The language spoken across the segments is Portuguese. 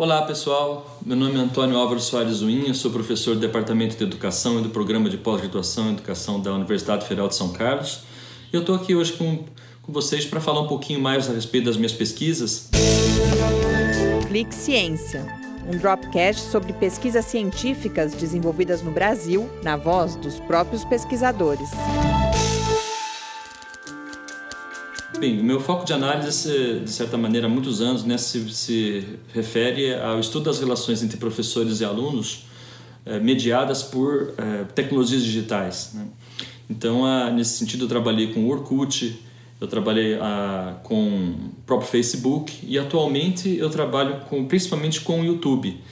Olá pessoal, meu nome é Antônio Álvaro Soares Uinha, sou professor do Departamento de Educação e do Programa de Pós-Graduação em Educação da Universidade Federal de São Carlos. E eu estou aqui hoje com, com vocês para falar um pouquinho mais a respeito das minhas pesquisas. Clique Ciência, um dropcast sobre pesquisas científicas desenvolvidas no Brasil, na voz dos próprios pesquisadores. Bem, o meu foco de análise, de certa maneira, há muitos anos, né, se, se refere ao estudo das relações entre professores e alunos eh, mediadas por eh, tecnologias digitais. Né? Então, ah, nesse sentido, eu trabalhei com o Orkut, eu trabalhei ah, com o próprio Facebook e atualmente eu trabalho com, principalmente com o YouTube.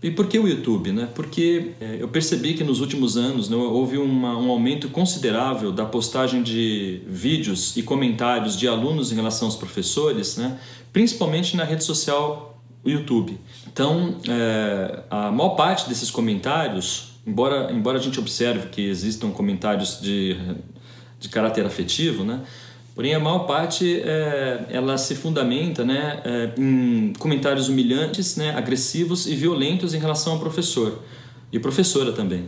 E por que o YouTube? Né? Porque é, eu percebi que nos últimos anos né, houve uma, um aumento considerável da postagem de vídeos e comentários de alunos em relação aos professores, né? principalmente na rede social YouTube. Então, é, a maior parte desses comentários, embora, embora a gente observe que existam comentários de, de caráter afetivo, né? Porém, a maior parte é, ela se fundamenta né, é, em comentários humilhantes, né, agressivos e violentos em relação ao professor e professora também.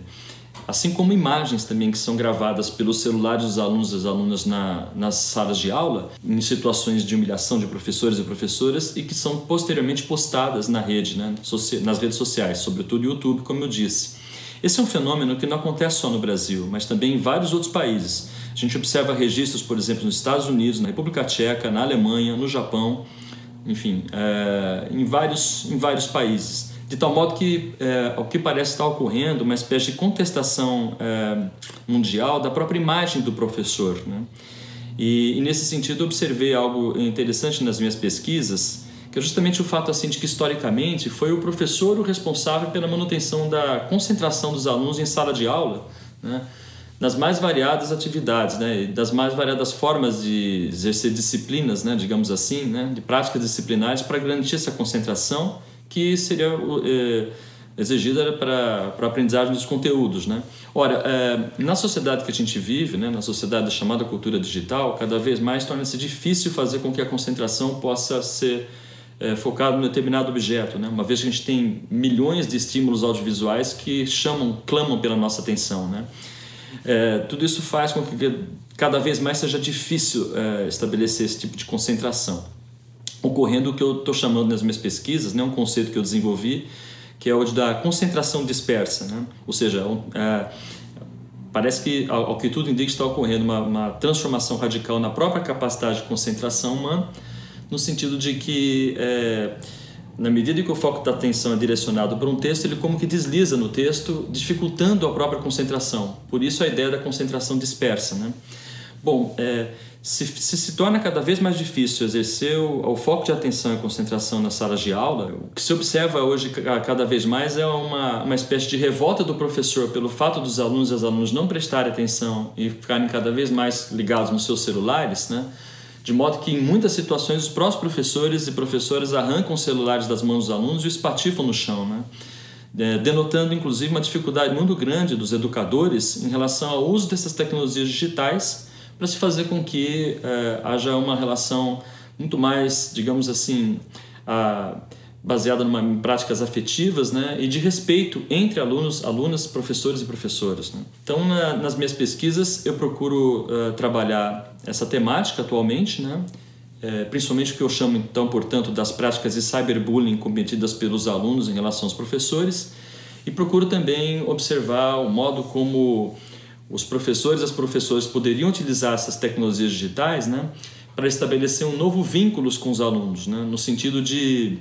Assim como imagens também que são gravadas pelos celulares dos alunos e das alunas na, nas salas de aula, em situações de humilhação de professores e professoras e que são posteriormente postadas na rede, né, nas redes sociais, sobretudo YouTube, como eu disse. Esse é um fenômeno que não acontece só no Brasil, mas também em vários outros países. A gente observa registros, por exemplo, nos Estados Unidos, na República Tcheca, na Alemanha, no Japão, enfim, é, em, vários, em vários países. De tal modo que, é, o que parece estar ocorrendo, uma espécie de contestação é, mundial da própria imagem do professor. Né? E, e, nesse sentido, observei algo interessante nas minhas pesquisas, que é justamente o fato assim de que historicamente foi o professor o responsável pela manutenção da concentração dos alunos em sala de aula, né? Nas mais variadas atividades, né, das mais variadas formas de exercer disciplinas, né, digamos assim, né, de práticas disciplinares para garantir essa concentração que seria é, exigida para a aprendizagem dos conteúdos, né. Ora, é, na sociedade que a gente vive, né, na sociedade chamada cultura digital, cada vez mais torna-se difícil fazer com que a concentração possa ser é, focada em determinado objeto, né? Uma vez que a gente tem milhões de estímulos audiovisuais que chamam, clamam pela nossa atenção, né? É, tudo isso faz com que cada vez mais seja difícil é, estabelecer esse tipo de concentração. Ocorrendo o que eu estou chamando nas minhas pesquisas, né, um conceito que eu desenvolvi, que é o de da concentração dispersa. Né? Ou seja, é, parece que, ao, ao, que tudo indica, está ocorrendo uma, uma transformação radical na própria capacidade de concentração humana, no sentido de que é, na medida que o foco da atenção é direcionado para um texto, ele como que desliza no texto, dificultando a própria concentração. Por isso a ideia da concentração dispersa. Né? Bom, é, se, se, se torna cada vez mais difícil exercer o, o, foco de atenção e concentração nas salas de aula, o que se observa hoje cada vez mais é uma, uma espécie de revolta do professor pelo fato dos alunos e as alunas não prestarem atenção e ficarem cada vez mais ligados nos seus celulares, né? De modo que em muitas situações os próprios professores e professoras arrancam os celulares das mãos dos alunos e os espatifam no chão, né? É, denotando inclusive uma dificuldade muito grande dos educadores em relação ao uso dessas tecnologias digitais para se fazer com que é, haja uma relação muito mais, digamos assim, a, baseada numa, em práticas afetivas né, e de respeito entre alunos, alunas, professores e professoras. Né? Então, na, nas minhas pesquisas, eu procuro uh, trabalhar essa temática atualmente, né? É, principalmente o que eu chamo, então, portanto, das práticas de cyberbullying cometidas pelos alunos em relação aos professores, e procuro também observar o modo como os professores e as professoras poderiam utilizar essas tecnologias digitais né, para estabelecer um novo vínculo com os alunos, né, no sentido de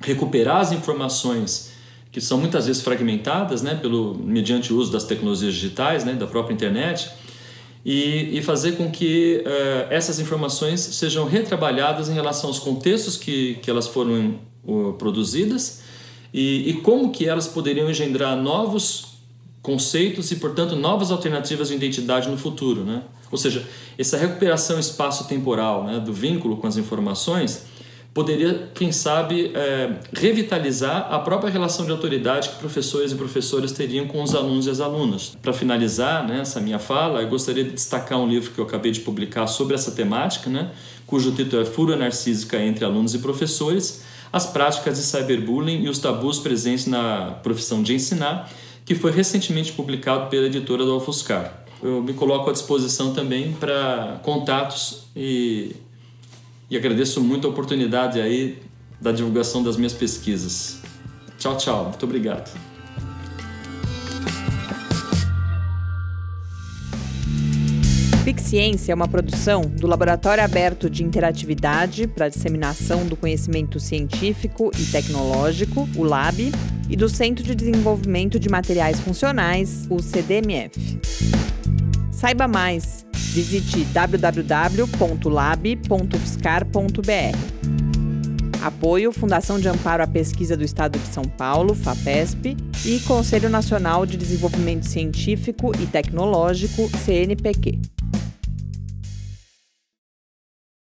recuperar as informações que são muitas vezes fragmentadas, né, pelo mediante o uso das tecnologias digitais, né, da própria internet, e, e fazer com que uh, essas informações sejam retrabalhadas em relação aos contextos que, que elas foram uh, produzidas e, e como que elas poderiam engendrar novos conceitos e, portanto, novas alternativas de identidade no futuro, né? Ou seja, essa recuperação espaço-temporal né, do vínculo com as informações poderia, quem sabe, é, revitalizar a própria relação de autoridade que professores e professoras teriam com os alunos e as alunas. Para finalizar né, essa minha fala, eu gostaria de destacar um livro que eu acabei de publicar sobre essa temática, né, cujo título é Fúria Narcísica entre Alunos e Professores, as práticas de cyberbullying e os tabus presentes na profissão de ensinar, que foi recentemente publicado pela editora do Alfuscar. Eu me coloco à disposição também para contatos e, e agradeço muito a oportunidade aí da divulgação das minhas pesquisas. Tchau, tchau. Muito obrigado. Ciência é uma produção do Laboratório Aberto de Interatividade para Disseminação do Conhecimento Científico e Tecnológico, o LAB, e do Centro de Desenvolvimento de Materiais Funcionais, o CDMF. Saiba mais, visite www.lab.fiscar.br. Apoio Fundação de Amparo à Pesquisa do Estado de São Paulo, FAPESP, e Conselho Nacional de Desenvolvimento Científico e Tecnológico, CNPq.